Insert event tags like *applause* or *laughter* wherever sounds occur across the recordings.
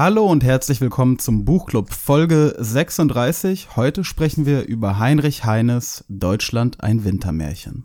Hallo und herzlich willkommen zum Buchclub Folge 36. Heute sprechen wir über Heinrich Heines Deutschland ein Wintermärchen.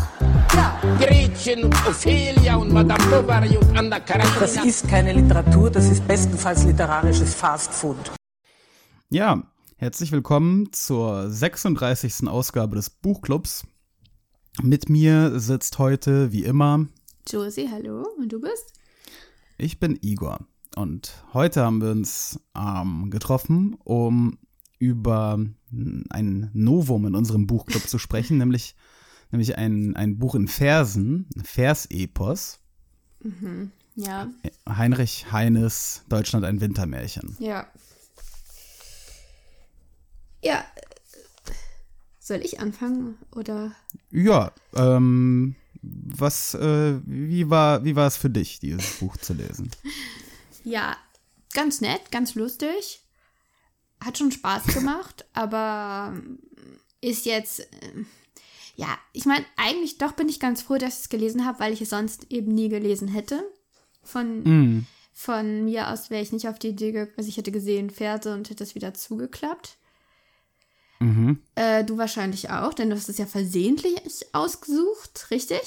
Gretchen und Ophelia und Madame Bovary und Anna Karenina. Das ist keine Literatur, das ist bestenfalls literarisches Fastfood. Ja, herzlich willkommen zur 36. Ausgabe des Buchclubs. Mit mir sitzt heute, wie immer, Josie, hallo. Und du bist? ich bin Igor. Und heute haben wir uns ähm, getroffen, um über ein Novum in unserem Buchclub zu sprechen, *laughs* nämlich, nämlich ein, ein Buch in Versen, ein Versepos. Ja. Heinrich Heines Deutschland ein Wintermärchen. Ja. Ja. äh, Soll ich anfangen oder? Ja, ähm, was, äh, wie war, wie war es für dich, dieses Buch zu lesen? *laughs* Ja, ganz nett, ganz lustig. Hat schon Spaß gemacht, aber ist jetzt. Ja, ich meine, eigentlich doch bin ich ganz froh, dass ich es gelesen habe, weil ich es sonst eben nie gelesen hätte. Von, Mm, von mir aus wäre ich nicht auf die Idee gekommen, also ich hätte gesehen Verse und hätte es wieder zugeklappt. mhm. Äh, du wahrscheinlich auch, denn du hast es ja versehentlich ausgesucht, richtig?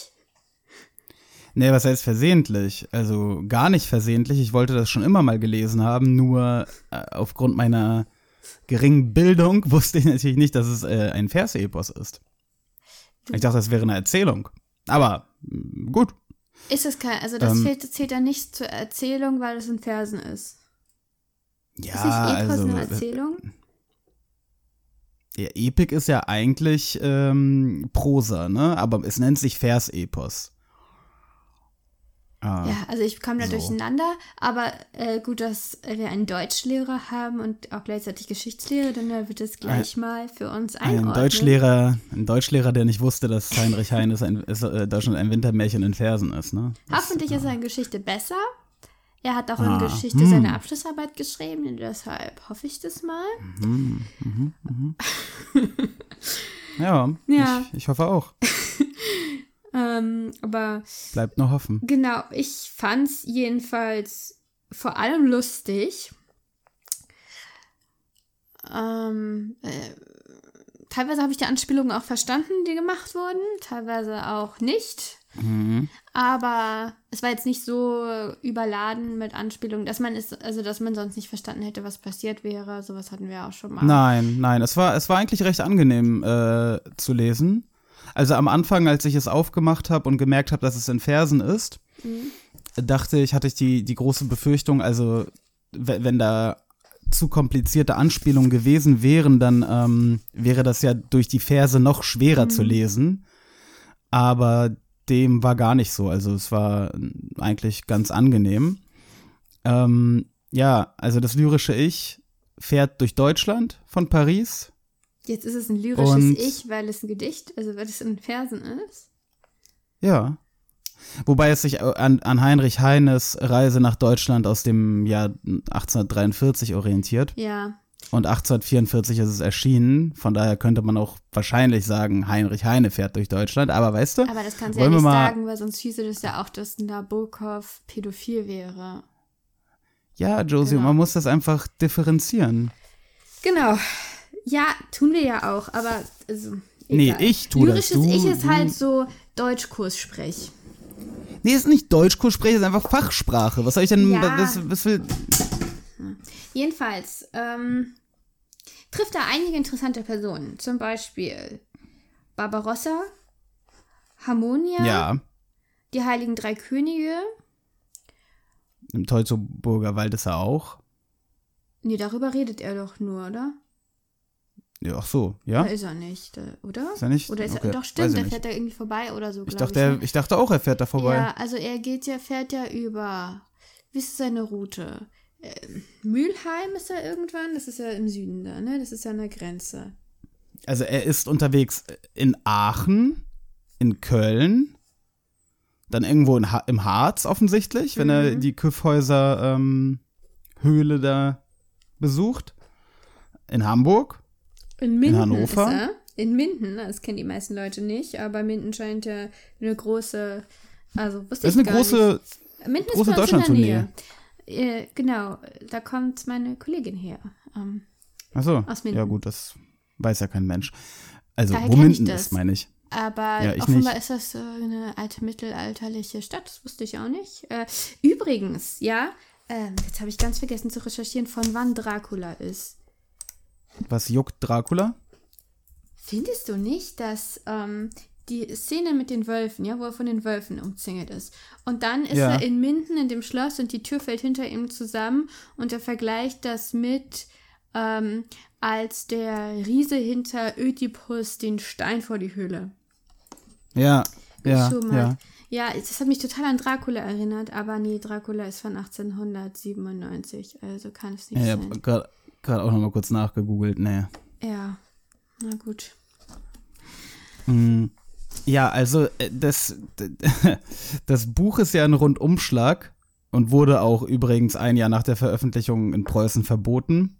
Nee, was heißt versehentlich? Also gar nicht versehentlich. Ich wollte das schon immer mal gelesen haben, nur äh, aufgrund meiner geringen Bildung *laughs* wusste ich natürlich nicht, dass es äh, ein Versepos ist. Ich dachte, das wäre eine Erzählung. Aber mm, gut. Ist es kein, also das Ähm. zählt, zählt ja nicht zur Erzählung, weil es in Versen ist. Ja, ist nicht Epos also eine Erzählung? ja, Epik ist ja eigentlich ähm, Prosa, ne? Aber es nennt sich Versepos. Ah, Ja, also ich komme da so. durcheinander, aber äh, gut, dass wir einen Deutschlehrer haben und auch gleichzeitig Geschichtslehrer, dann äh, wird es gleich mal für uns Ein einordnen. Deutschlehrer, ein Deutschlehrer, der nicht wusste, dass Heinrich Heines ein, ist, äh, Deutschland ein Wintermärchen in Versen ist, ne? Hoffentlich ist seine Geschichte besser. Er hat auch Ah, in Geschichte hm. seine Abschlussarbeit geschrieben, deshalb hoffe ich das mal. *laughs* Ja, Ja. Ich, ich hoffe auch. *laughs* Ähm, aber Bleibt nur hoffen. Genau, ich fand's jedenfalls vor allem lustig. Ähm, äh, teilweise habe ich die Anspielungen auch verstanden, die gemacht wurden, teilweise auch nicht. Mhm. Aber es war jetzt nicht so überladen mit Anspielungen, dass man es, also dass man sonst nicht verstanden hätte, was passiert wäre. Sowas hatten wir auch schon mal. Nein, nein, es war, es war eigentlich recht angenehm äh, zu lesen. Also am Anfang, als ich es aufgemacht habe und gemerkt habe, dass es in Versen ist, dachte ich, hatte ich die, die große Befürchtung, also we- wenn da zu komplizierte Anspielungen gewesen wären, dann ähm, wäre das ja durch die Verse noch schwerer zu lesen. Aber dem war gar nicht so. Also es war eigentlich ganz angenehm. Ähm, ja, also das lyrische Ich fährt durch Deutschland von Paris. Jetzt ist es ein lyrisches Und- Ich, weil es ein Gedicht, also weil es in Versen ist. Ja. Wobei es sich an, an Heinrich Heines Reise nach Deutschland aus dem Jahr 1843 orientiert. Ja, Und 1844 ist es erschienen. Von daher könnte man auch wahrscheinlich sagen, Heinrich Heine fährt durch Deutschland. Aber weißt du, Aber das kannst du ja nicht sagen, weil sonst hieße das ja auch, dass Nabokov pädophil wäre. Ja, Josie, Genau. man muss das einfach differenzieren. Genau. Ja, tun wir ja auch, aber also, Nee, ich tu das, Lyrisches Ich ist du- halt so Deutschkurssprech. Nee, ist nicht Deutschkurs sprechen, ist einfach Fachsprache. Was soll ich denn, Ja. was, was will, Jedenfalls ähm, trifft er einige interessante Personen. Zum Beispiel Barbarossa, Harmonia, ja, die Heiligen Drei Könige. im Teutoburger Wald ist er auch. Nee, darüber redet er doch nur, oder? Ja, ach so, ja? Da ist er nicht, äh, oder? Ist er nicht? Oder ist Okay, er, doch stimmt, ich nicht. fährt da irgendwie vorbei oder so, Ich dachte, er, ne? ich dachte auch, er fährt da vorbei. Ja, also er geht ja, fährt ja über, wie ist seine Route? Mülheim ist er irgendwann. Das ist ja im Süden da, ne? Das ist ja an der Grenze. Also er ist unterwegs in Aachen, in Köln, dann irgendwo in ha im Harz offensichtlich, wenn er die Küffhäuser ähm, Höhle da besucht. In Hamburg. In Minden Hannover? ist er. In Minden, das kennen die meisten Leute nicht, aber Minden scheint ja eine große, also wusste Das ich eine gar große, nicht. Minden große ist in der Deutschlandtournee. Nähe. Äh, genau, da kommt meine Kollegin her. Ähm, Achso, Aus Minden. ja gut, das weiß ja kein Mensch. Also, Daher wo Minden das. ist, meine ich. aber Ja, offenbar nicht. ist das äh, eine alte mittelalterliche Stadt, das wusste ich auch nicht. Äh, übrigens, ja, ähm, jetzt habe ich ganz vergessen zu recherchieren, von wann Dracula ist. Was juckt Dracula? Findest du nicht, dass ähm, die Szene mit den Wölfen, ja, wo er von den Wölfen umzingelt ist, und dann ist Ja. er in Minden in dem Schloss und die Tür fällt hinter ihm zusammen und er vergleicht das mit, ähm, als der Riese hinter Ödipus den Stein vor die Höhle Ja, ja, ja. Ja, das hat mich total an Dracula erinnert, aber nee, Dracula ist von 1897, also kann es nicht Ja, sein. habe gerade auch noch mal kurz nachgegoogelt. Nee. Ja, na gut. Ja, also äh, das, *laughs* das Buch ist ja ein Rundumschlag und wurde auch übrigens ein Jahr nach der Veröffentlichung in Preußen verboten.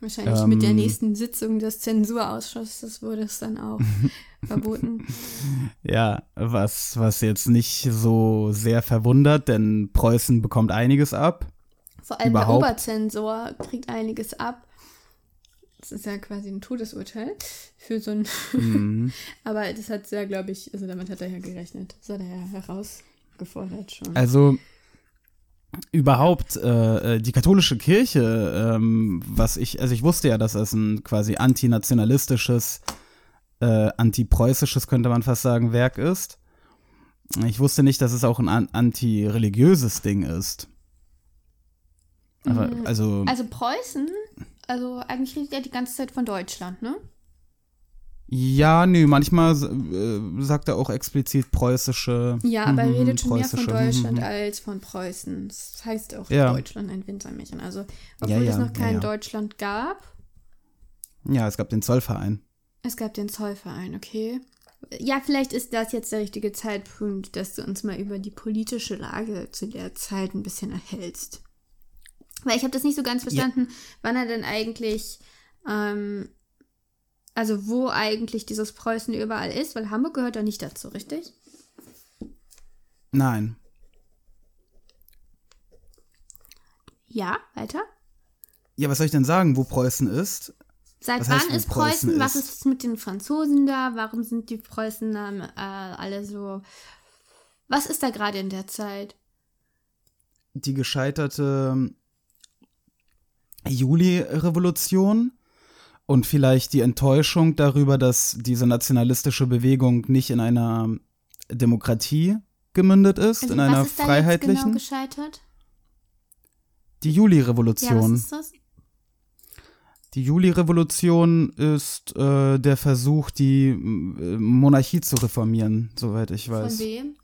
Wahrscheinlich mit der Ähm. nächsten Sitzung des Zensurausschusses wurde es dann auch *laughs* verboten. Ja, was, was jetzt nicht so sehr verwundert, denn Preußen bekommt einiges ab. Vor allem Überhaupt? der Oberzensor kriegt einiges ab. Das ist ja quasi ein Todesurteil für so ein. Mhm. *laughs* Aber das hat ja, glaube ich, also damit hat er ja gerechnet. Das hat er ja herausgefordert schon. Also überhaupt äh, äh, die katholische Kirche, ähm, was ich, also ich wusste ja, dass es ein quasi antinationalistisches, äh, antipreußisches, könnte man fast sagen, Werk ist. Ich wusste nicht, dass es auch ein an antireligiöses Ding ist. Aber, also, also Preußen, also eigentlich redet er die ganze Zeit von Deutschland, ne? ja, nö, manchmal äh, sagt er auch explizit preußische. Ja, aber er mhm, redet schon mehr von Deutschland mhm. als von Preußen. Das heißt auch Ja. Deutschland ein Wintermärchen. Also, obwohl Ja, ja, es noch kein. Deutschland gab, Ja, es gab den Zollverein. Es gab den Zollverein, okay. Ja, vielleicht ist das jetzt der richtige Zeitpunkt, dass du uns mal über die politische Lage zu der Zeit ein bisschen erhältst. Weil ich habe das nicht so ganz verstanden, wann er denn eigentlich, ähm, also wo eigentlich dieses Preußen überall ist, weil Hamburg gehört da nicht dazu, richtig? Nein. Ja, weiter. Ja, was soll ich denn sagen, wo Preußen ist? Seit Was wann heißt, ist Preußen? Preußen Was ist? mit den Franzosen da? Warum sind die Preußen dann äh, alle so? Was ist da gerade in der Zeit? die gescheiterte Juli-Revolution und vielleicht die Enttäuschung darüber, dass diese nationalistische Bewegung nicht in einer Demokratie gemündet ist, in einer ist da jetzt freiheitlichen. genau gescheitert? die Ja, was Juli-Revolution. ist das? die Juli-Revolution ist äh, der Versuch, die äh, Monarchie zu reformieren, soweit ich weiß. Von wem?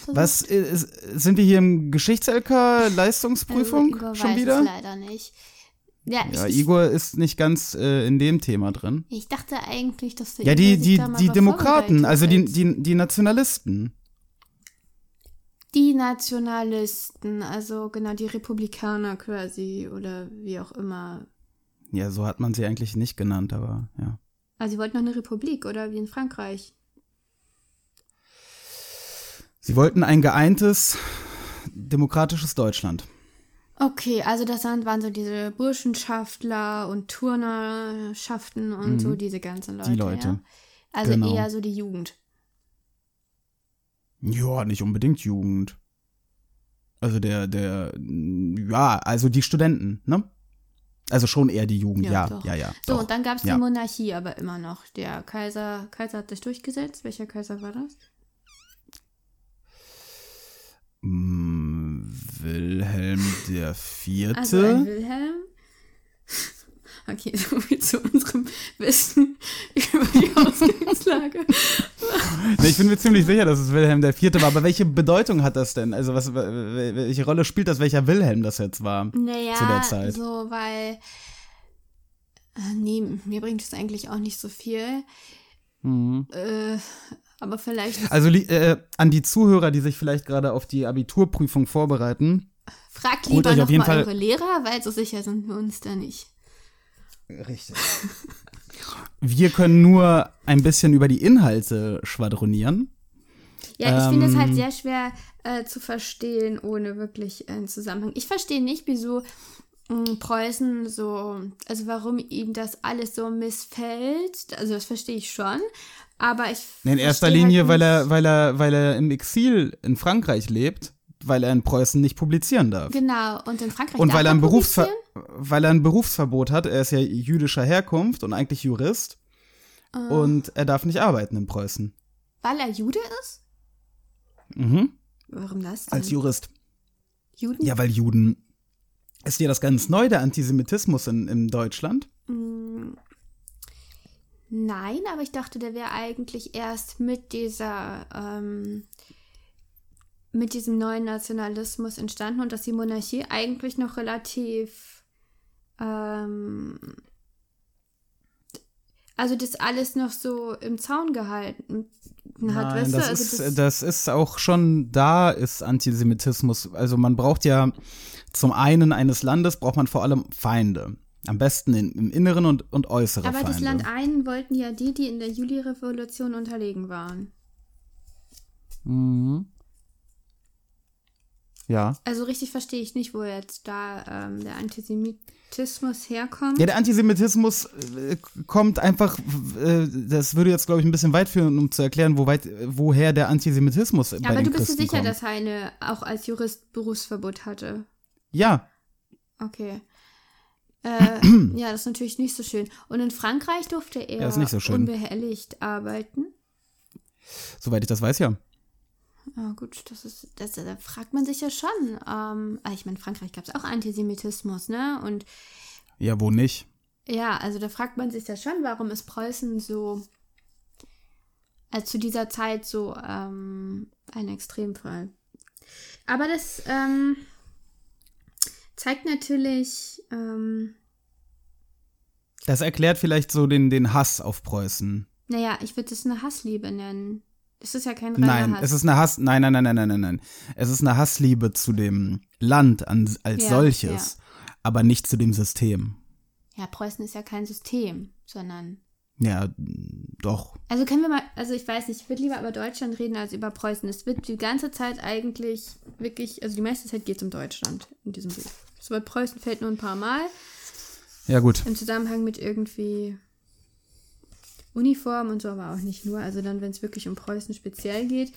Versucht? Was äh, ist, sind wir hier im Geschichts-LK Leistungsprüfung Also, Igor schon weiß wieder? Es leider nicht. Ja, Ja, ich, Igor ist nicht ganz äh, in dem Thema drin. ich, dachte eigentlich, dass der Ja, Igor die, die, die Demokraten, also die, die, die Nationalisten. Die Nationalisten, also genau, die Republikaner quasi oder wie auch immer. Ja, so hat man sie eigentlich nicht genannt, aber ja. Also sie wollten noch eine Republik oder wie in Frankreich. Sie wollten ein geeintes, demokratisches Deutschland. Okay, also das waren so diese Burschenschaftler und Turnerschaften und so diese ganzen Leute. Mhm. Die Leute. Ja? Also Genau. eher so die Jugend. Ja, nicht unbedingt Jugend. Also der, der, ja, also die Studenten, ne? Also schon eher die Jugend, ja, doch. ja, ja. So, doch. und dann gab es ja. die Monarchie aber immer noch. Der Kaiser, Kaiser hat sich durchgesetzt. Welcher Kaiser war das? Wilhelm der Vierte. Also ein Wilhelm. *laughs* Okay, so viel zu unserem Wissen über die Ausgangslage. *laughs* Ich bin mir ziemlich sicher, dass es Wilhelm IV. war, aber welche Bedeutung hat das denn? Also was, welche Rolle spielt das, welcher Wilhelm das jetzt war Naja, zu der Zeit? so, weil. Äh, nee, mir bringt es eigentlich auch nicht so viel. Äh, aber vielleicht Also äh, an die Zuhörer, die sich vielleicht gerade auf die Abiturprüfung vorbereiten. fragt lieber euch noch auf jeden mal Fall- eure Lehrer, weil so sicher sind wir uns da nicht. Richtig. Wir können nur ein bisschen über die Inhalte schwadronieren. Ja, ich finde es halt Ähm. sehr schwer äh, zu verstehen, ohne wirklich einen Zusammenhang. Ich verstehe nicht, wieso mh, Preußen so, also warum ihm das alles so missfällt. Also das verstehe ich schon. Aber ich. In erster verstehe Linie, halt weil er, weil er, weil er im Exil in Frankreich lebt, weil er in Preußen nicht publizieren darf. Genau, und in Frankreich Und darf weil er, ein Berufsver publizieren? weil er ein Berufsverbot hat, er ist ja jüdischer Herkunft und eigentlich Jurist. Ah. Und er darf nicht arbeiten in Preußen. Weil er Jude ist? Mhm. Warum das denn? Als Jurist. Juden? Ja, weil Juden. Ist dir das ganz neu, der Antisemitismus in, in Deutschland? Nein, aber ich dachte, der wäre eigentlich erst mit dieser, ähm, mit diesem neuen Nationalismus entstanden und dass die Monarchie eigentlich noch relativ, ähm, also das alles noch so im Zaun gehalten hat, Nein, weißt das? Also ist, das, das ist auch schon da, ist Antisemitismus. Also man braucht ja zum einen eines Landes, braucht man vor allem Feinde. Am besten in, im Inneren und, und äußere aber Feinde. das Land einen wollten ja die, die in der Juli-Revolution unterlegen waren. Mhm. Ja. Also richtig verstehe ich nicht, wo jetzt da ähm, der Antisemitismus herkommt. Ja, der Antisemitismus äh, kommt einfach, äh, das würde jetzt, glaube ich, ein bisschen weit führen, um zu erklären, wo weit, woher der Antisemitismus bei Aber den du bist dir Christen sicher, kommt. dass Heine auch als Jurist Berufsverbot hatte? Ja, Okay. Äh, *clears throat* ja, das ist natürlich nicht so schön. Und in Frankreich durfte er Ja, so unbehelligt arbeiten. soweit ich das weiß, ja. Ah, gut, das ist, das, da fragt man sich ja schon. Ähm, ah, ich meine, in Frankreich gab es auch Antisemitismus, ne? Und Ja, wo nicht? ja, also da fragt man sich ja schon, warum ist Preußen so, äh, zu dieser Zeit so ähm, ein Extremfall. Aber das ähm, zeigt natürlich, ähm, Das erklärt vielleicht so den, den Hass auf Preußen. naja, ich würde es eine Hassliebe nennen. Das ist ja kein reiner Nein, Hass. es ist eine Hass. Nein, nein, nein, nein, nein, nein. Es ist eine Hassliebe zu dem Land an, als Ja, solches, aber nicht zu dem System. ja, Preußen ist ja kein System, sondern Ja, doch. Also können wir mal, also ich weiß nicht, ich würde lieber über Deutschland reden als über Preußen. Es wird die ganze Zeit eigentlich wirklich, also die meiste Zeit geht es um Deutschland in diesem Buch. Das Wort Preußen fällt nur ein paar Mal Ja, gut. im Zusammenhang mit irgendwie Uniform und so, aber auch nicht nur. Also dann, wenn es wirklich um Preußen speziell geht.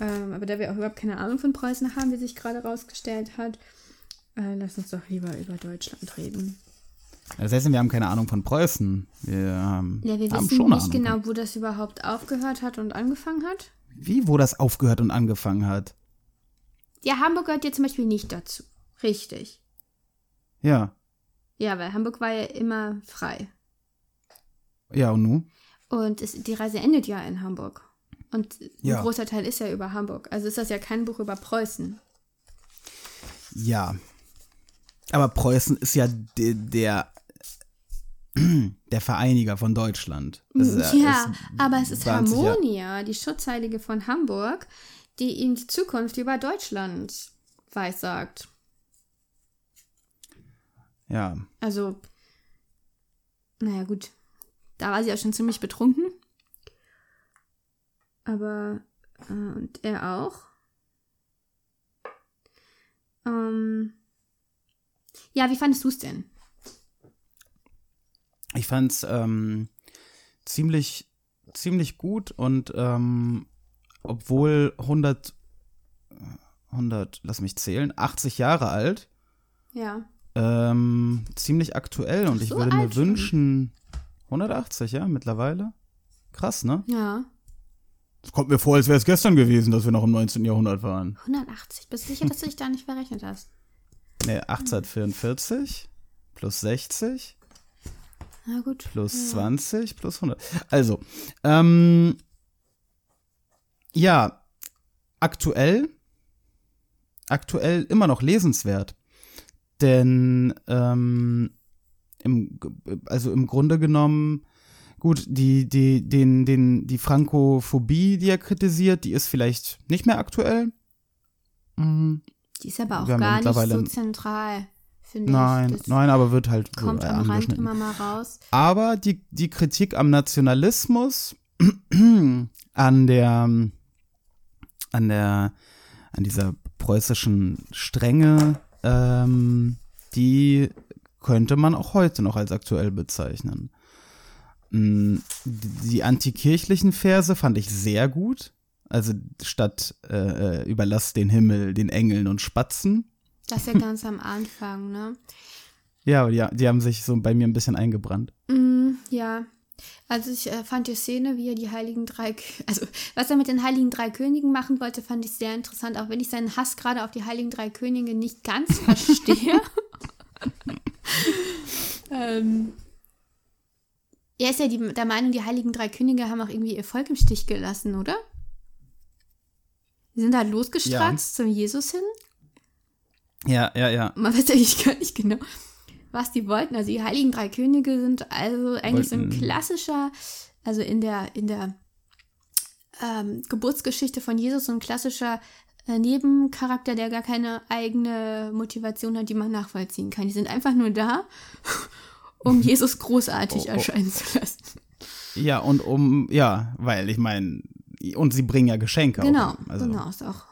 Ähm, aber da wir auch überhaupt keine Ahnung von Preußen haben, wie sich gerade rausgestellt hat, äh, lass uns doch lieber über Deutschland reden. Das heißt, wir haben keine Ahnung von Preußen. Wir haben, Ja, wir haben wissen schon nicht genau, wo das überhaupt aufgehört hat und angefangen hat. Wie, wo das aufgehört und angefangen hat. Ja, Hamburg gehört ja zum Beispiel nicht dazu. Richtig. Ja. Ja, weil Hamburg war ja immer frei. Ja, und nu? Und es, die Reise endet ja in Hamburg. Und Ja. ein großer Teil ist ja über Hamburg. Also ist das ja kein Buch über Preußen. Ja. Aber Preußen ist ja de, der, *clears throat* der Vereiniger von Deutschland. Das ist ja, ist aber es ist 20 Jahre- Harmonia, die Schutzheilige von Hamburg, die ihm die Zukunft über Deutschland weissagt. Ja. Also, naja, gut. Da war sie auch schon ziemlich betrunken. Aber, äh, und er auch. Ähm, ja, wie fandest du es denn? Ich fand's ähm, ziemlich, ziemlich gut und ähm, obwohl 100, 100, lass mich zählen, 80 Jahre alt, Ja. ähm, ziemlich aktuell und ich so würde mir wünschen, 180, ja, mittlerweile. Krass, ne? Ja. Es kommt mir vor, als wäre es gestern gewesen, dass wir noch im 19. Jahrhundert waren. 180. Bist du sicher, dass du dich da nicht verrechnet hast? Ne, 1844 plus 60 Na gut. plus ja. 20 plus 100. Also, ähm, Ja, aktuell, aktuell immer noch lesenswert. Denn, ähm, im, also im Grunde genommen, gut, die, die, den, den, die Frankophobie, die er kritisiert, die ist vielleicht nicht mehr aktuell. Mhm. Die ist aber auch gar nicht so zentral, finde Nein, ich. Das nein, aber wird halt kommt äh, am Rand immer mal raus. Aber die, die Kritik am Nationalismus, *clears throat* an der, an der, an dieser preußischen Strenge, ähm, die könnte man auch heute noch als aktuell bezeichnen. Mm, Die antikirchlichen Verse fand ich sehr gut. Also statt äh, äh, überlass den Himmel den Engeln und Spatzen. Das ist ja *laughs* ganz am Anfang, ne? Ja, aber die, die haben sich so bei mir ein bisschen eingebrannt. Mm, ja. Also ich äh, fand die Szene, wie er die Heiligen Drei, *laughs* also was er mit den Heiligen Drei Königen machen wollte, fand ich sehr interessant, auch wenn ich seinen Hass gerade auf die Heiligen Drei Könige nicht ganz *laughs* verstehe. ähm, er ist ja die, der Meinung, die Heiligen Drei Könige haben auch irgendwie ihr Volk im Stich gelassen, oder? Die sind da losgestratzt zum Jesus hin. Ja, ja, ja. Man weiß eigentlich gar nicht genau, was die wollten. Also die Heiligen Drei Könige sind also eigentlich so ein Wollten- klassischer, also in der, in der ähm, Geburtsgeschichte von Jesus so ein klassischer äh, Nebencharakter, der gar keine eigene Motivation hat, die man nachvollziehen kann. Die sind einfach nur da, *laughs* um Jesus großartig Oh, oh. erscheinen zu lassen. Ja, und um, ja, weil ich meine, und sie bringen ja Geschenke. Genau, auch, also, genau, ist auch.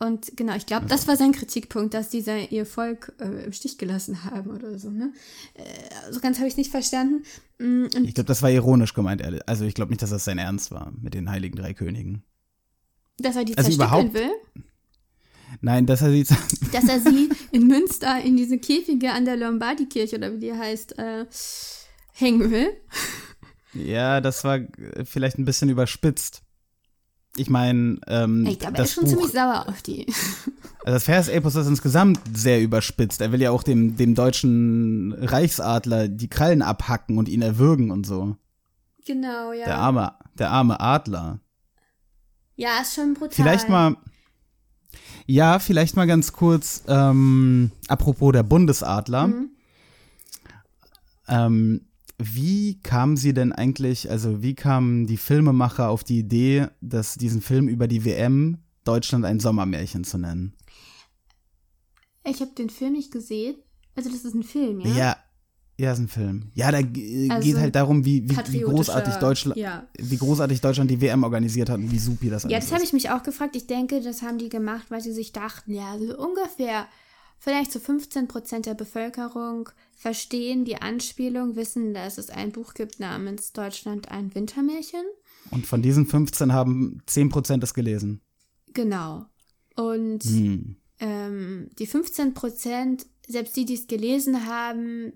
Und genau, ich glaube, das war sein Kritikpunkt, dass die sein, ihr Volk äh, im Stich gelassen haben oder so, ne? Äh, so ganz habe ich nicht verstanden. Mm, Und Ich glaube, das war ironisch gemeint, ehrlich. Also ich glaube nicht, dass das sein Ernst war mit den Heiligen Drei Königen. dass er die Also überhaupt- will, Nein, dass er sie. *laughs* dass er sie in Münster in diese Käfige an der Lombardikirche oder wie die heißt, äh, hängen will. ja, das war äh, vielleicht ein bisschen überspitzt. Ich meine, ähm, Ich glaube, er das ist schon Buch, ziemlich sauer auf die. *laughs* also das Versepos ist insgesamt sehr überspitzt. Er will ja auch dem, dem deutschen Reichsadler die Krallen abhacken und ihn erwürgen und so. Genau, ja. Der arme, der arme Adler. ja, ist schon brutal. Vielleicht mal, ja, vielleicht mal ganz kurz, ähm, apropos der Bundesadler. Mhm. Ähm, wie kamen Sie denn eigentlich, also wie kamen die Filmemacher auf die Idee, dass diesen Film über die WM Deutschland ein Sommermärchen zu nennen? Ich habe den Film nicht gesehen. Also, das ist ein Film, ja? Ja, ja, ist ein Film. Ja, da g- Also, geht halt darum, wie, wie, wie großartig Deutschland, ja. wie großartig Deutschland die WM organisiert hat und wie supi das Ja, alles das habe ich mich auch gefragt. Ich denke, das haben die gemacht, weil sie sich dachten, ja, so ungefähr vielleicht so 15 Prozent der Bevölkerung verstehen die Anspielung, wissen, dass es ein Buch gibt namens Deutschland ein Wintermärchen. Und von diesen 15 haben 10% es gelesen. Genau. Und Hm. ähm, die 15 Prozent, selbst die, die es gelesen haben,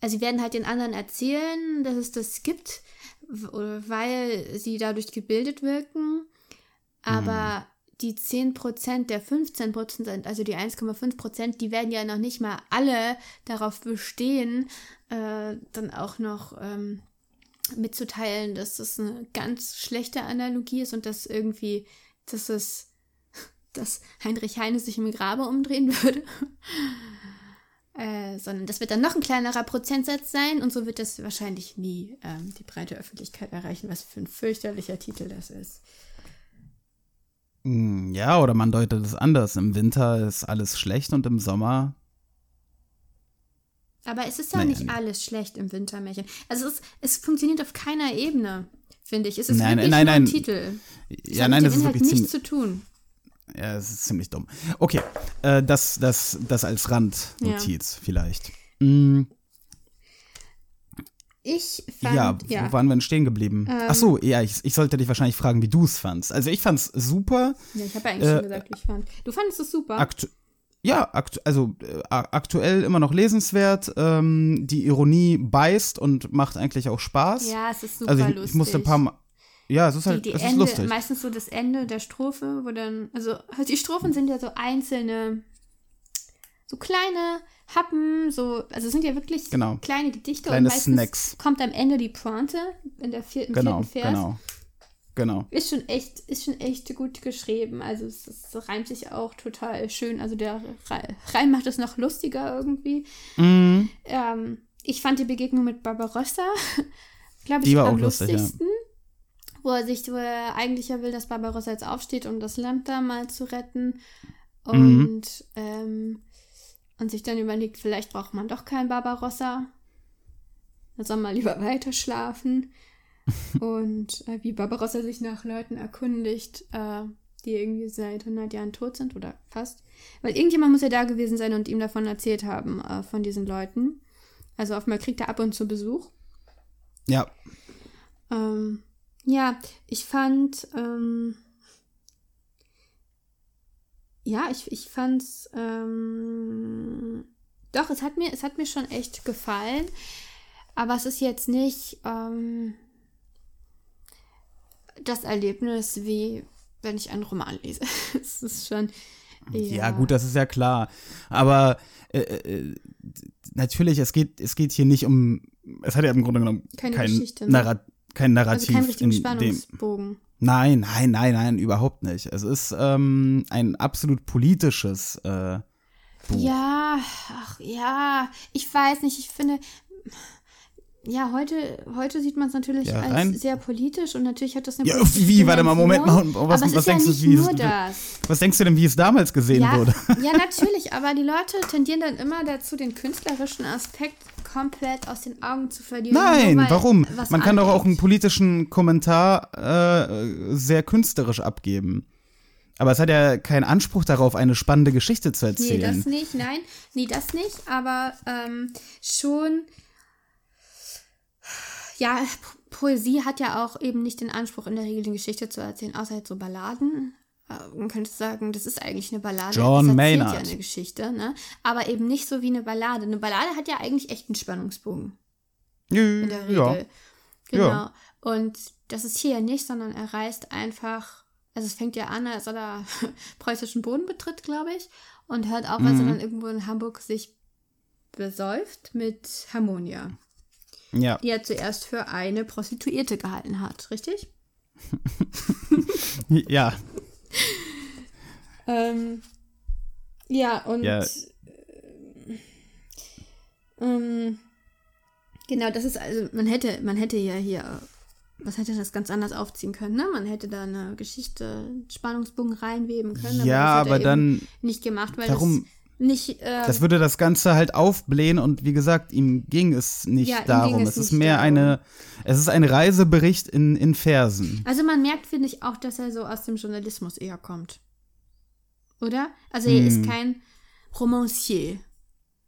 also sie werden halt den anderen erzählen, dass es das gibt, weil sie dadurch gebildet wirken. Aber die 10 Prozent der 15 Prozent, also die 1,5 Prozent, die werden ja noch nicht mal alle darauf bestehen, äh, dann auch noch ähm, mitzuteilen, dass das eine ganz schlechte Analogie ist und dass irgendwie, dass es *laughs* dass Heinrich Heine sich im Grabe umdrehen würde. *laughs* äh, sondern das wird dann noch ein kleinerer Prozentsatz sein und so wird das wahrscheinlich nie ähm, die breite Öffentlichkeit erreichen, was für ein fürchterlicher Titel das ist. Hm, Ja, oder man deutet es anders. Im Winter ist alles schlecht und im Sommer. Aber es ist ja Naja, nicht alles schlecht im Wintermärchen. Also es, es funktioniert auf keiner Ebene, finde ich. Es ist Nein, wirklich nein, nur ein nein. Titel. Es Ja, hat nein, mit das dem ist Inhalt nichts zu tun. ja, das ist ziemlich dumm. Okay, äh, das, das, das als Randnotiz vielleicht. Hm, Ich fand, ja, ja, wo waren wir denn stehen geblieben? Ähm. Ach so, ja, ich, ich sollte dich wahrscheinlich fragen, wie du es fandst. Also ich fand's super. ja, ich habe ja eigentlich äh, schon gesagt, wie ich fand. Du fandest es super. Aktu ja, aktu also äh, aktuell immer noch lesenswert. Ähm, die Ironie beißt und macht eigentlich auch Spaß. ja, es ist super also ich, lustig. ich musste ein paar Mal. Ja, es ist die, halt, die es ist Ende, lustig. meistens so das Ende der Strophe, wo dann, also die Strophen sind ja so einzelne, so kleine Happen, so, also es sind ja wirklich Genau. kleine Gedichte Kleine und meistens Snacks. kommt am Ende die Pointe in der vierten, Genau, vierten Vers. genau. genau. Ist schon echt, ist schon echt gut geschrieben. Also es, es reimt sich auch total schön. Also der Re- Reim macht es noch lustiger irgendwie. Mhm. Ähm, ich fand die Begegnung mit Barbarossa, *laughs* glaube ich, am lustig, ja. lustigsten. Wo er sich, wo er eigentlich ja will, dass Barbarossa jetzt aufsteht, um das Land da mal zu retten. Mhm. Und, ähm, und sich dann überlegt, vielleicht braucht man doch keinen Barbarossa. Er soll mal lieber weiter schlafen. *laughs* und äh, wie Barbarossa sich nach Leuten erkundigt, äh, die irgendwie seit 100 Jahren tot sind oder fast. Weil irgendjemand muss ja da gewesen sein und ihm davon erzählt haben, äh, von diesen Leuten. Also offenbar kriegt er ab und zu Besuch. Ja. Ähm, ja, ich fand, ähm, ja, ich, ich fand's, ähm, doch, es hat mir, es hat mir schon echt gefallen, aber es ist jetzt nicht, ähm, das Erlebnis, wie wenn ich einen Roman lese. *laughs* es ist schon, Ja, gut, das ist ja klar. Aber äh, äh, natürlich, es geht, es geht hier nicht um. Es hat ja im Grunde genommen Keine kein, Geschichte, ne? Narra kein also Narrativ. kein richtigen in dem, Spannungsbogen. Nein, nein, nein, nein, überhaupt nicht. Es ist ähm, ein absolut politisches äh, Buch. Ja, ach ja, ich weiß nicht, ich finde, ja, heute, heute sieht man es natürlich Ja, als rein- sehr politisch und natürlich hat das eine Ja, wie, warte mal, Moment mal, was- was ist ja denkst du, wie es-. Was denkst du denn, wie es damals gesehen Ja, wurde? ja, natürlich, aber die Leute tendieren dann immer dazu, den künstlerischen Aspekt komplett aus den Augen zu verlieren. Nein, weil warum? Man kann doch auch einen politischen Kommentar äh, sehr künstlerisch abgeben. Aber es hat ja keinen Anspruch darauf, eine spannende Geschichte zu Nee, erzählen. das nicht, nein, nee, das nicht, aber ähm, schon, ja, Po- Poesie hat ja auch eben nicht den Anspruch, in der Regel eine Geschichte zu erzählen, außer halt so Balladen. Äh, Man könnte sagen, das ist eigentlich eine Ballade. John das Maynard. ja eine Geschichte, ne? Aber eben nicht so wie eine Ballade. Eine Ballade hat ja eigentlich echt einen Spannungsbogen. in der Regel. ja. Genau. Ja. Und das ist hier ja nicht, sondern er reist einfach, also es fängt ja an, als er da *laughs* preußischen Boden betritt, glaube ich, und hört auf, Mhm. als er dann irgendwo in Hamburg sich besäuft mit Harmonia, ja. die er zuerst für eine Prostituierte gehalten hat, richtig? *laughs* Ja. *laughs* Ähm, ja, und Ja. äh, ähm, genau, das ist also, man hätte, man hätte ja hier, was hätte das ganz anders aufziehen können, ne? Man hätte da eine Geschichte, einen Spannungsbogen reinweben können. Ja, er aber eben dann- nicht gemacht, weil Warum- das nicht, äh, Das würde das Ganze halt aufblähen und wie gesagt, ihm ging es nicht Ja, darum. es Es ist mehr darum. eine, es ist ein Reisebericht in, in Versen. also man merkt, finde ich, auch, dass er so aus dem Journalismus eher kommt. Oder? Also er Hm. ist kein Romancier.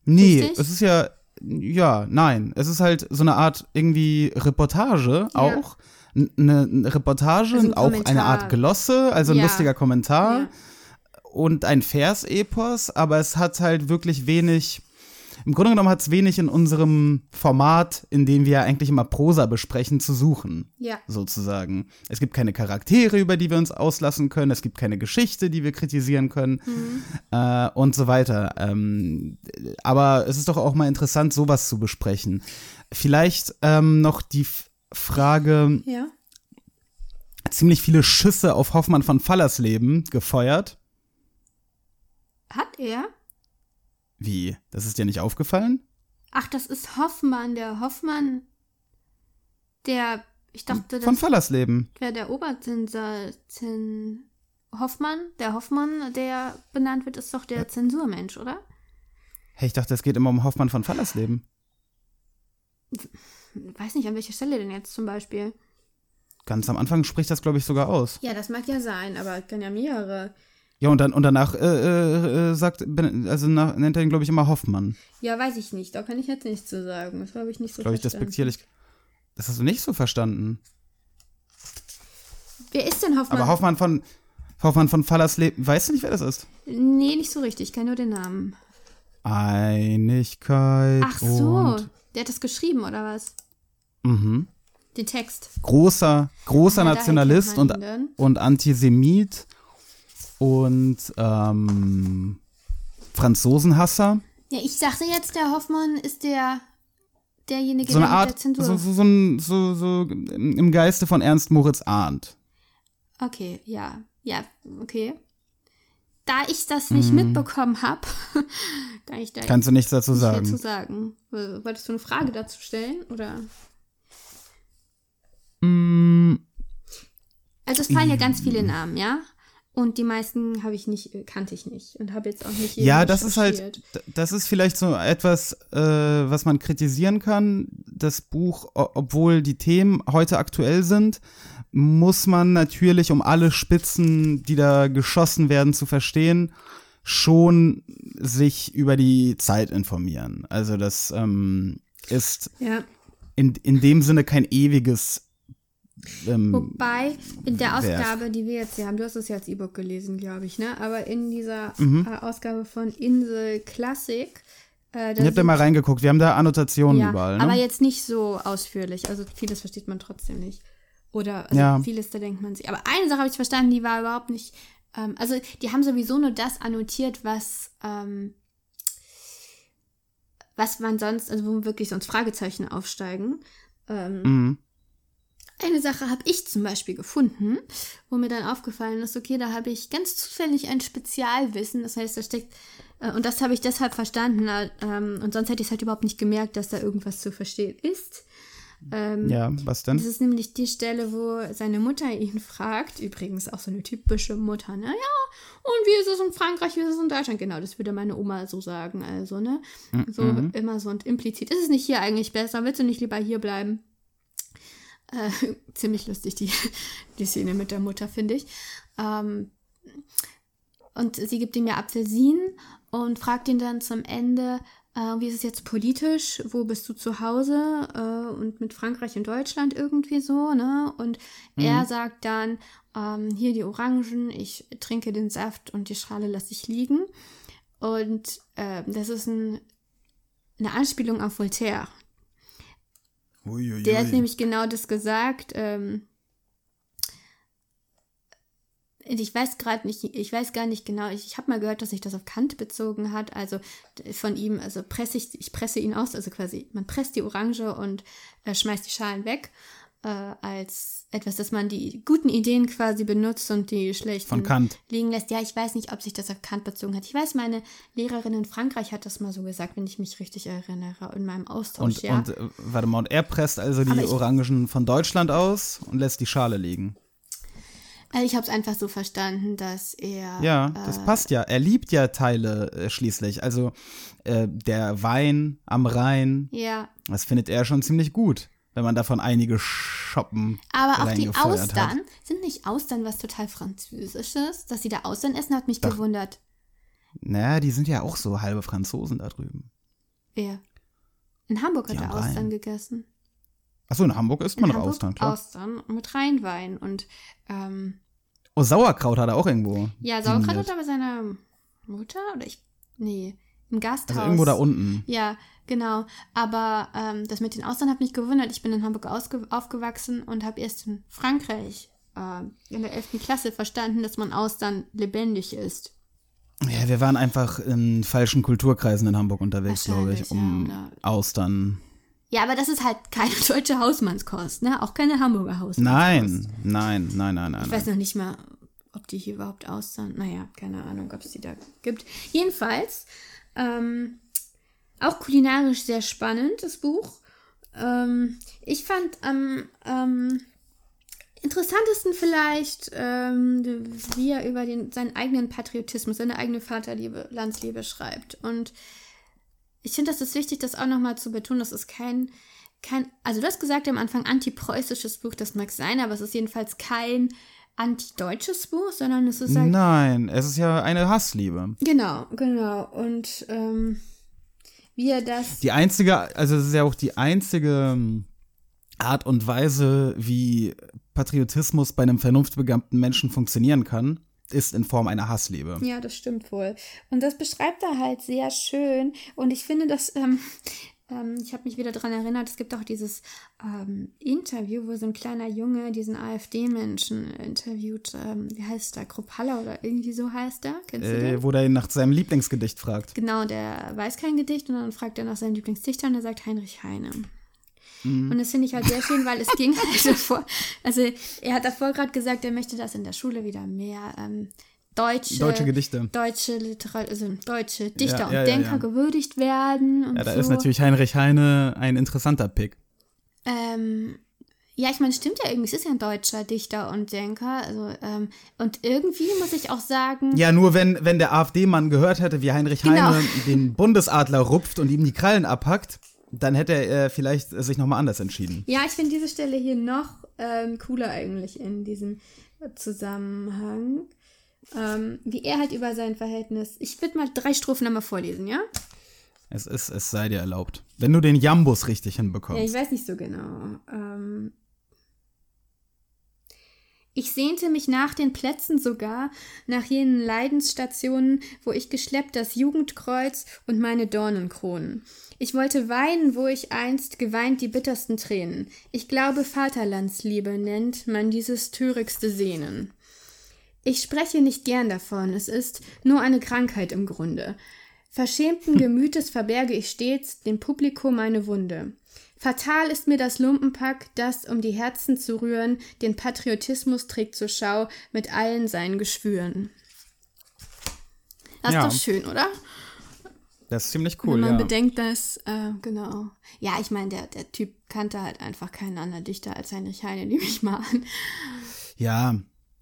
Nee, Richtig? es ist ja, ja, nein. Es ist halt so eine Art irgendwie Reportage auch. N- Eine, eine Reportage, Also ein auch eine. Art Glosse, also ein Ja. lustiger Kommentar. Ja. Und ein Versepos, aber es hat halt wirklich wenig, im Grunde genommen hat es wenig in unserem Format, in dem wir ja eigentlich immer Prosa besprechen, zu suchen. Ja. Sozusagen. Es gibt keine Charaktere, über die wir uns auslassen können, es gibt keine Geschichte, die wir kritisieren können äh, und so weiter. Ähm, aber es ist doch auch mal interessant, sowas zu besprechen. Vielleicht ähm, noch die F Frage, Ja. ziemlich viele Schüsse auf Hoffmann von Fallersleben gefeuert. Hat er? Wie? Das ist dir nicht aufgefallen? Ach, das ist Hoffmann, der Hoffmann, der, ich dachte, Von Fallersleben. wäre der Oberzensor, Zen, Hoffmann, der Hoffmann, der benannt wird, ist doch der Zensurmensch, oder? Hey, ich dachte, es geht immer um Hoffmann von Fallersleben. Weiß nicht, an welcher Stelle denn jetzt zum Beispiel. Ganz am Anfang spricht das, glaube ich, sogar aus. Ja, das mag ja sein, aber es kann ja mehrere. Ja, und dann und danach äh, äh, äh, sagt, also nach, nennt er ihn, glaube ich, immer Hoffmann. Ja, weiß ich nicht, da kann ich jetzt nichts zu sagen. Das habe ich nicht so Glaube ich, verstanden. despektierlich. Das hast du nicht so verstanden. Wer ist denn Hoffmann? Aber Hoffmann von Hoffmann von Fallersleben, weißt du nicht, wer das ist? nee, nicht so richtig, ich kenne nur den Namen. Einigkeit Ach so, der hat das geschrieben, oder was? mhm. Den Text. großer, großer Ja, Nationalist und, und Antisemit und ähm, Franzosenhasser. Ja, ich dachte jetzt, der Hoffmann ist der derjenige, So eine der Art, der Zensur. so, so, so, so, im Geiste von Ernst Moritz Arndt. Okay, ja. Ja, okay. Da ich das nicht mitbekommen habe, *laughs* kann ich da Mhm. Kannst du nichts dazu nicht sagen? zu sagen. Wolltest du eine Frage dazu stellen? Oder? Mm, Also es fallen ja ganz viele Namen, ja? Und die meisten habe ich nicht, äh, kannte ich nicht und habe jetzt auch nicht Ja, das ist halt, das ist vielleicht so etwas, äh, was man kritisieren kann. Das Buch, obwohl die Themen heute aktuell sind, muss man natürlich, um alle Spitzen, die da geschossen werden, zu verstehen, schon sich über die Zeit informieren. Also das ähm, ist Ja. in, in dem Sinne kein ewiges ähm, Wobei in der. Ausgabe, die wir jetzt hier haben, du hast es ja als E-Book gelesen, glaube ich, ne? Aber in dieser Mhm. äh, Ausgabe von Insel Klassik, äh, Ich hab da mal reingeguckt, wir haben da Annotationen ja, überall. Ne? aber jetzt nicht so ausführlich. Also vieles versteht man trotzdem nicht. Oder also Ja. vieles, da denkt man sich. Aber eine Sache habe ich verstanden, die war überhaupt nicht. Ähm, also die haben sowieso nur das annotiert, was ähm, was man sonst, also wo wirklich sonst Fragezeichen aufsteigen. Ähm, mhm. Eine Sache habe ich zum Beispiel gefunden, wo mir dann aufgefallen ist, okay, da habe ich ganz zufällig ein Spezialwissen. Das heißt, da steckt, äh, und das habe ich deshalb verstanden, äh, ähm, und sonst hätte ich es halt überhaupt nicht gemerkt, dass da irgendwas zu verstehen ist. Ähm, Ja, was denn? Das ist nämlich die Stelle, wo seine Mutter ihn fragt, übrigens auch so eine typische Mutter, ne? Ja, und wie ist es in Frankreich, wie ist es in Deutschland? Genau, das würde meine Oma so sagen, also, ne? So immer so und implizit. Ist es nicht hier eigentlich besser? Willst du nicht lieber hier bleiben? Äh, *laughs* ziemlich lustig, die, die Szene mit der Mutter, finde ich. Ähm, und sie gibt ihm ja Apfelsinen und fragt ihn dann zum Ende, äh, wie ist es jetzt politisch? Wo bist du zu Hause? Äh, und mit Frankreich und Deutschland irgendwie so, ne? Und er sagt dann, ähm, hier die Orangen, ich trinke den Saft und die Schale lasse ich liegen. Und äh, das ist ein, eine Anspielung auf Voltaire. Der hat nämlich genau das gesagt. Ähm, ich weiß gerade nicht, ich weiß gar nicht genau, ich, ich habe mal gehört, dass sich das auf Kant bezogen hat. Also von ihm, also presse ich, ich presse ihn aus, also quasi, man presst die Orange und äh, schmeißt die Schalen weg, äh, als etwas, dass man die guten Ideen quasi benutzt und die schlechten Von Kant. liegen lässt. Ja, ich weiß nicht, ob sich das auf Kant bezogen hat. Ich weiß, meine Lehrerin in Frankreich hat das mal so gesagt, wenn ich mich richtig erinnere, in meinem Austausch, Und, ja. und äh, warte mal, und er presst also die ich- Orangen von Deutschland aus und lässt die Schale liegen. Also ich habe es einfach so verstanden, dass er. Ja, das äh, passt ja. Er liebt ja Teile äh, schließlich. Also äh, der Wein am Rhein, Ja, das findet er schon ziemlich gut, wenn man davon einige shoppen. aber auch die Austern, Hat. sind nicht Austern was total Französisches? Dass sie da Austern essen, hat mich gewundert. Naja, die sind ja auch so halbe Franzosen da drüben. Wer? In Hamburg Die hat er am Rhein. Austern gegessen. Achso, in Hamburg isst In man Hamburg Austern, klar. Austern mit Rheinwein. Und ähm, Oh, Sauerkraut hat er auch irgendwo. ja, Sauerkraut hat er bei seiner Mutter oder ich. Nee, im Gasthaus. Also irgendwo da unten. Ja, genau. Aber ähm, das mit den Austern hat mich gewundert. Ich bin in Hamburg aufgewachsen und habe erst in Frankreich äh, in der 11. Klasse verstanden, dass man Austern lebendig isst. Ja, wir waren einfach in falschen Kulturkreisen in Hamburg unterwegs, glaube ich, um ja, Austern. Ja, aber das ist halt keine deutsche Hausmannskost, ne? Auch keine Hamburger Hausmannskost. Nein, nein, nein, nein, nein. Ich weiß noch nicht mal, ob die hier überhaupt Austern. Naja, keine Ahnung, ob es die da gibt. Jedenfalls, ähm, auch kulinarisch sehr spannend, das Buch. Ähm, ich fand am ähm, interessantesten vielleicht, ähm, wie er über den, seinen eigenen Patriotismus, seine eigene Vaterliebe, Landsliebe schreibt. Und ich finde, das ist wichtig, das auch nochmal zu betonen. Das ist kein, kein, also du hast gesagt am Anfang antipreußisches Buch, das mag sein, aber es ist jedenfalls kein antideutsches Buch, sondern es ist halt. Nein, es ist ja eine Hassliebe. Genau, genau. Und ähm, wie er das. Die einzige, also es ist ja auch die einzige ähm, Art und Weise, wie Patriotismus bei einem vernunftbegabten Menschen funktionieren kann, ist in Form einer Hassliebe. Ja, das stimmt wohl. Und das beschreibt er halt sehr schön. Und ich finde, dass. Ähm, ähm, ich habe mich wieder daran erinnert, es gibt auch dieses ähm, Interview, wo so ein kleiner Junge diesen AfD-Menschen interviewt. Ähm, wie heißt der? Kruppalla oder irgendwie so heißt er? Kennst du den? Äh, wo der ihn nach seinem Lieblingsgedicht fragt. Genau, der weiß kein Gedicht und dann fragt er nach seinem Lieblingsdichter und er sagt Heinrich Heine. Und das finde ich halt sehr schön, weil es ging *laughs* halt davor. Also er hat davor gerade gesagt, er möchte, dass in der Schule wieder mehr ähm, deutsche, Deutsche Gedichte. deutsche Literatur, also deutsche Dichter Ja, und ja, ja, Denker ja. gewürdigt werden. Und Ja, da so. ist natürlich Heinrich Heine ein interessanter Pick. Ähm, ja, ich meine, stimmt ja irgendwie, es ist ja ein deutscher Dichter und Denker. Also, ähm, und irgendwie muss ich auch sagen, Ja, nur wenn, wenn der AfD-Mann gehört hätte, wie Heinrich Genau. Heine den Bundesadler rupft und ihm die Krallen abhackt, dann hätte er äh, vielleicht äh, sich nochmal anders entschieden. ja, ich finde diese Stelle hier noch ähm, cooler eigentlich in diesem Zusammenhang. Ähm, wie er halt über sein Verhältnis. Ich würde mal drei Strophen nochmal vorlesen, ja? Es, ist, es sei dir erlaubt. Wenn du den Jambus richtig hinbekommst. Ja, ich weiß nicht so genau. Ähm, ich sehnte mich nach den Plätzen sogar, nach jenen Leidensstationen, wo ich geschleppt das Jugendkreuz und meine Dornenkronen. Ich wollte weinen, wo ich einst geweint die bittersten Tränen. Ich glaube, Vaterlandsliebe nennt man dieses törigste Sehnen. Ich spreche nicht gern davon, es ist nur eine Krankheit im Grunde. Verschämten Gemütes verberge ich stets dem Publikum meine Wunde. Fatal ist mir das Lumpenpack, das, um die Herzen zu rühren, den Patriotismus trägt zur Schau mit allen seinen Geschwüren. Das Ja. ist doch schön, oder? Das ist ziemlich cool, Wenn man ja. bedenkt, dass, äh, genau. Ja, ich meine, der, der Typ kannte halt einfach keinen anderen Dichter als Heinrich Heine, *laughs* nehme ich mal an. Ja,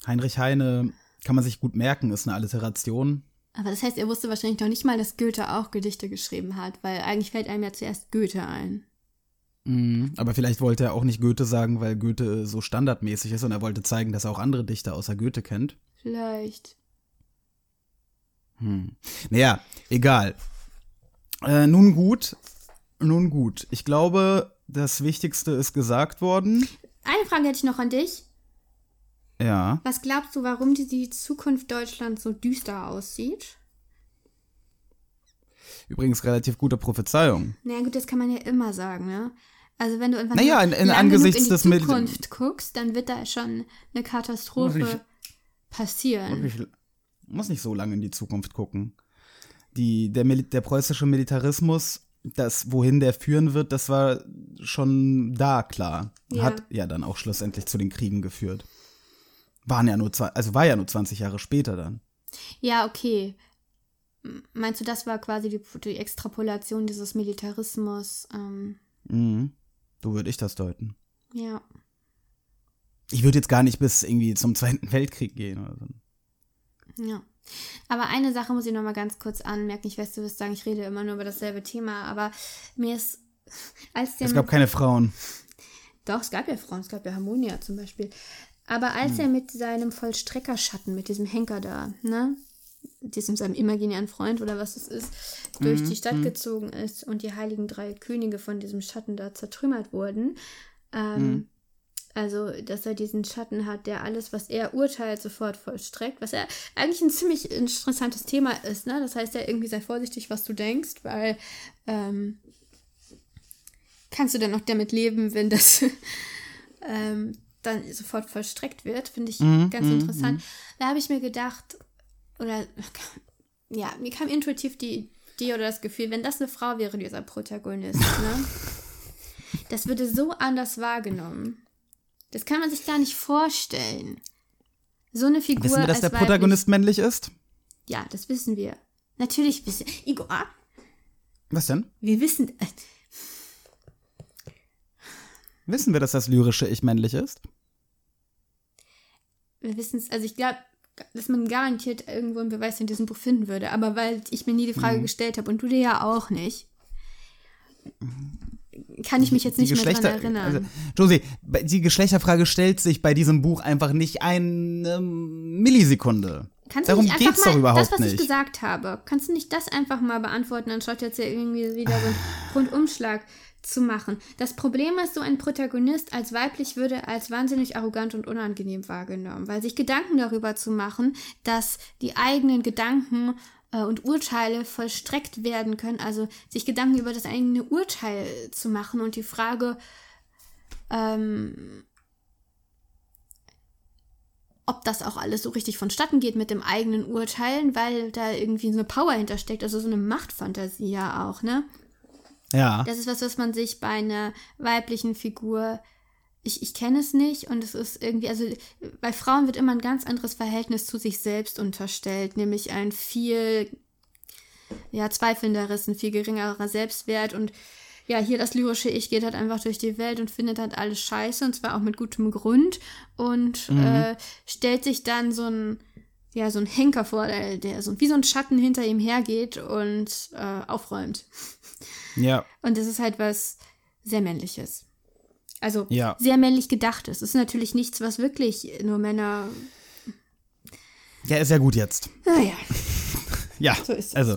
Heinrich Heine kann man sich gut merken, ist eine Alliteration. Aber das heißt, er wusste wahrscheinlich noch nicht mal, dass Goethe auch Gedichte geschrieben hat, weil eigentlich fällt einem ja zuerst Goethe ein. Mhm. Aber vielleicht wollte er auch nicht Goethe sagen, weil Goethe so standardmäßig ist und er wollte zeigen, dass er auch andere Dichter außer Goethe kennt. Vielleicht. Naja, egal. Äh, nun gut, nun gut. Ich glaube, das Wichtigste ist gesagt worden. Eine Frage hätte ich noch an dich. Ja. Was glaubst du, warum die, die Zukunft Deutschlands so düster aussieht? Übrigens relativ gute Prophezeiung. Na gut, das kann man ja immer sagen, ne? Also wenn du einfach Naja, in- in angesichts in die Zukunft guckst, dann wird da schon eine Katastrophe Muss ich- passieren. Wirklich, muss nicht so lange in die Zukunft gucken. Die, der, der preußische Militarismus, das, wohin der führen wird, das war schon da klar. Ja. Hat ja dann auch schlussendlich zu den Kriegen geführt. Waren ja nur zwei, also war ja nur 20 Jahre später dann. Ja, okay. Meinst du, das war quasi die, die Extrapolation dieses Militarismus? Ähm, Mhm. So würde ich das deuten. ja. Ich würde jetzt gar nicht bis irgendwie zum Zweiten Weltkrieg gehen oder so. Ja. Aber eine Sache muss ich noch mal ganz kurz anmerken. Ich weiß, du wirst sagen, ich rede immer nur über dasselbe Thema, aber mir ist, als der Es gab keine Frauen. Doch, es gab ja Frauen, es gab ja Harmonia zum Beispiel. Aber als er mit seinem Vollstreckerschatten, mit diesem Henker da, ne, diesem seinem imaginären Freund oder was es ist, durch die Stadt gezogen ist und die heiligen drei Könige von diesem Schatten da zertrümmert wurden, ähm, also, dass er diesen Schatten hat, der alles, was er urteilt, sofort vollstreckt, was ja eigentlich ein ziemlich interessantes Thema ist, ne? Das heißt ja irgendwie sei vorsichtig, was du denkst, weil ähm, kannst du dann noch damit leben, wenn das *laughs* ähm, dann sofort vollstreckt wird, finde ich ganz interessant. Da habe ich mir gedacht, oder *laughs* ja, mir kam intuitiv die Idee oder das Gefühl, wenn das eine Frau wäre, dieser Protagonist, *laughs* ne? Das würde so anders wahrgenommen. Das kann man sich gar nicht vorstellen. So eine Figur Wissen wir, dass der Protagonist männlich ist? Ja, das wissen wir. Natürlich wissen. Igor, Was denn? wir wissen. Äh, Wissen wir, dass das lyrische Ich männlich ist? Wir wissen es, also ich glaube, dass man garantiert irgendwo einen Beweis in diesem Buch finden würde, aber weil ich mir nie die Mhm. Frage gestellt habe und du dir ja auch nicht, kann ich mich jetzt nicht mehr dran erinnern. Also, Josie, die Geschlechterfrage stellt sich bei diesem Buch einfach nicht eine Millisekunde. Kannst du Darum nicht einfach geht's mal doch überhaupt das, was ich nicht. gesagt habe, kannst du nicht das einfach mal beantworten, anstatt jetzt ja irgendwie wieder so einen *sighs* Rundumschlag zu machen? Das Problem ist, so ein Protagonist als weiblich würde als wahnsinnig arrogant und unangenehm wahrgenommen, weil sich Gedanken darüber zu machen, dass die eigenen Gedanken äh, und Urteile vollstreckt werden können, also sich Gedanken über das eigene Urteil zu machen und die Frage, ähm, ob das auch alles so richtig vonstatten geht mit dem eigenen Urteilen, weil da irgendwie so eine Power hintersteckt, also so eine Machtfantasie ja auch, ne? Ja. Das ist was, was man sich bei einer weiblichen Figur. Ich, ich kenne es nicht und es ist irgendwie, also bei Frauen wird immer ein ganz anderes Verhältnis zu sich selbst unterstellt, nämlich ein viel, ja, zweifelnderes, ein viel geringerer Selbstwert und ja, hier das lyrische Ich geht halt einfach durch die Welt und findet halt alles scheiße und zwar auch mit gutem Grund und äh, stellt sich dann so ein, ja, so ein Henker vor, der, der so wie so ein Schatten hinter ihm hergeht und äh, aufräumt. Ja. Und das ist halt was sehr männliches. Also Ja. sehr männlich gedachtes. Es ist natürlich nichts, was wirklich nur Männer. Ja, ist ja gut jetzt. Naja. Ja, So ist es. also,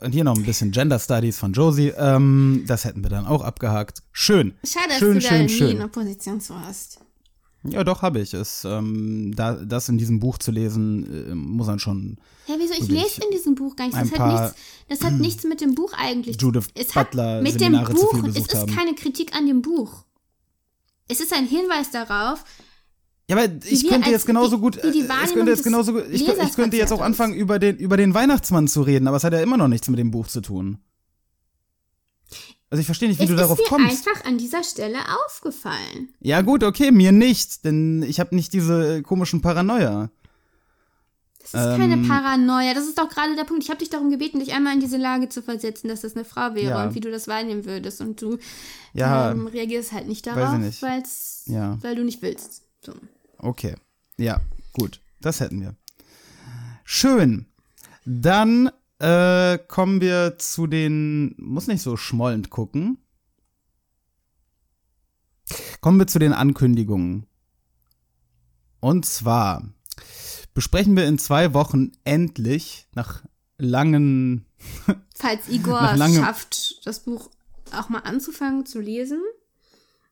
und hier noch ein bisschen Gender Studies von Josie. Ähm, das hätten wir dann auch abgehakt. Schön. Schade, dass schön, du da schön, nie schön. eine Position zu hast. Ja, doch, habe ich. Es, ähm, da, das in diesem Buch zu lesen, äh, muss man schon. Ja, wieso? Ich lese in diesem Buch gar nichts. Das hat nichts, das hat *clears throat* nichts mit dem Buch eigentlich Judith es hat Butler mit dem Seminare zu Buch, es ist haben. keine Kritik an dem Buch. Es ist ein Hinweis darauf, Ja, aber ich wir könnte jetzt genauso gut. die äh, Wahrnehmung könnte jetzt genauso gut. Ich, ich könnte jetzt auch anfangen, über den, über den Weihnachtsmann zu reden, aber es hat ja immer noch nichts mit dem Buch zu tun. Also ich verstehe nicht, wie es du darauf ist mir kommst. einfach an dieser Stelle aufgefallen. Ja, gut, okay, mir nicht, denn ich habe nicht diese komischen Paranoia. Das ist keine Ähm, Paranoia. Das ist doch gerade der Punkt. Ich habe dich darum gebeten, dich einmal in diese Lage zu versetzen, dass das eine Frau wäre Ja. und wie du das wahrnehmen würdest. Und du Ja, ähm, reagierst halt nicht darauf, ich nicht. weil's, Ja. weil du nicht willst. So. Okay. Ja, gut. Das hätten wir. Schön. Dann äh, kommen wir zu den. Muss nicht so schmollend gucken. Kommen wir zu den Ankündigungen. Und zwar besprechen wir in zwei Wochen endlich nach langen. *laughs* Falls Igor es schafft, das Buch auch mal anzufangen zu lesen.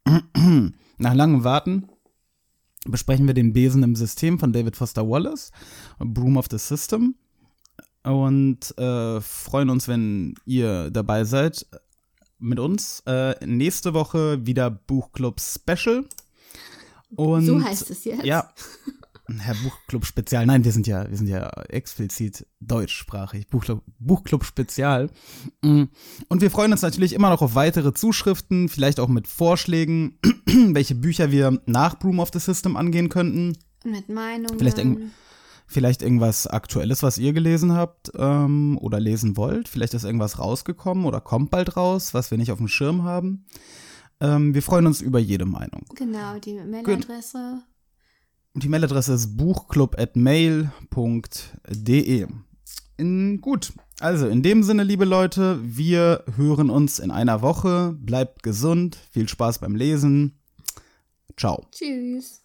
*clears throat* Nach langem Warten besprechen wir den Besen im System von David Foster Wallace, Broom of the System. Und äh, freuen uns, wenn ihr dabei seid mit uns. Äh, nächste Woche wieder Buchclub Special. Und, so heißt es jetzt. Ja. Herr Buchclub Spezial. Nein, wir sind ja, wir sind ja explizit deutschsprachig. Buchclub, Buchclub Spezial. Mm. Und wir freuen uns natürlich immer noch auf weitere Zuschriften, vielleicht auch mit Vorschlägen, *clears throat* welche Bücher wir nach Broom of the System angehen könnten. Mit Meinungen. Vielleicht Vielleicht irgendwas Aktuelles, was ihr gelesen habt ähm, oder lesen wollt. Vielleicht ist irgendwas rausgekommen oder kommt bald raus, was wir nicht auf dem Schirm haben. Ähm, wir freuen uns über jede Meinung. Genau, die Mailadresse. Die Mailadresse ist buchclub.mail.de. In, gut, also in dem Sinne, liebe Leute, wir hören uns in einer Woche. Bleibt gesund, viel Spaß beim Lesen. Ciao. Tschüss.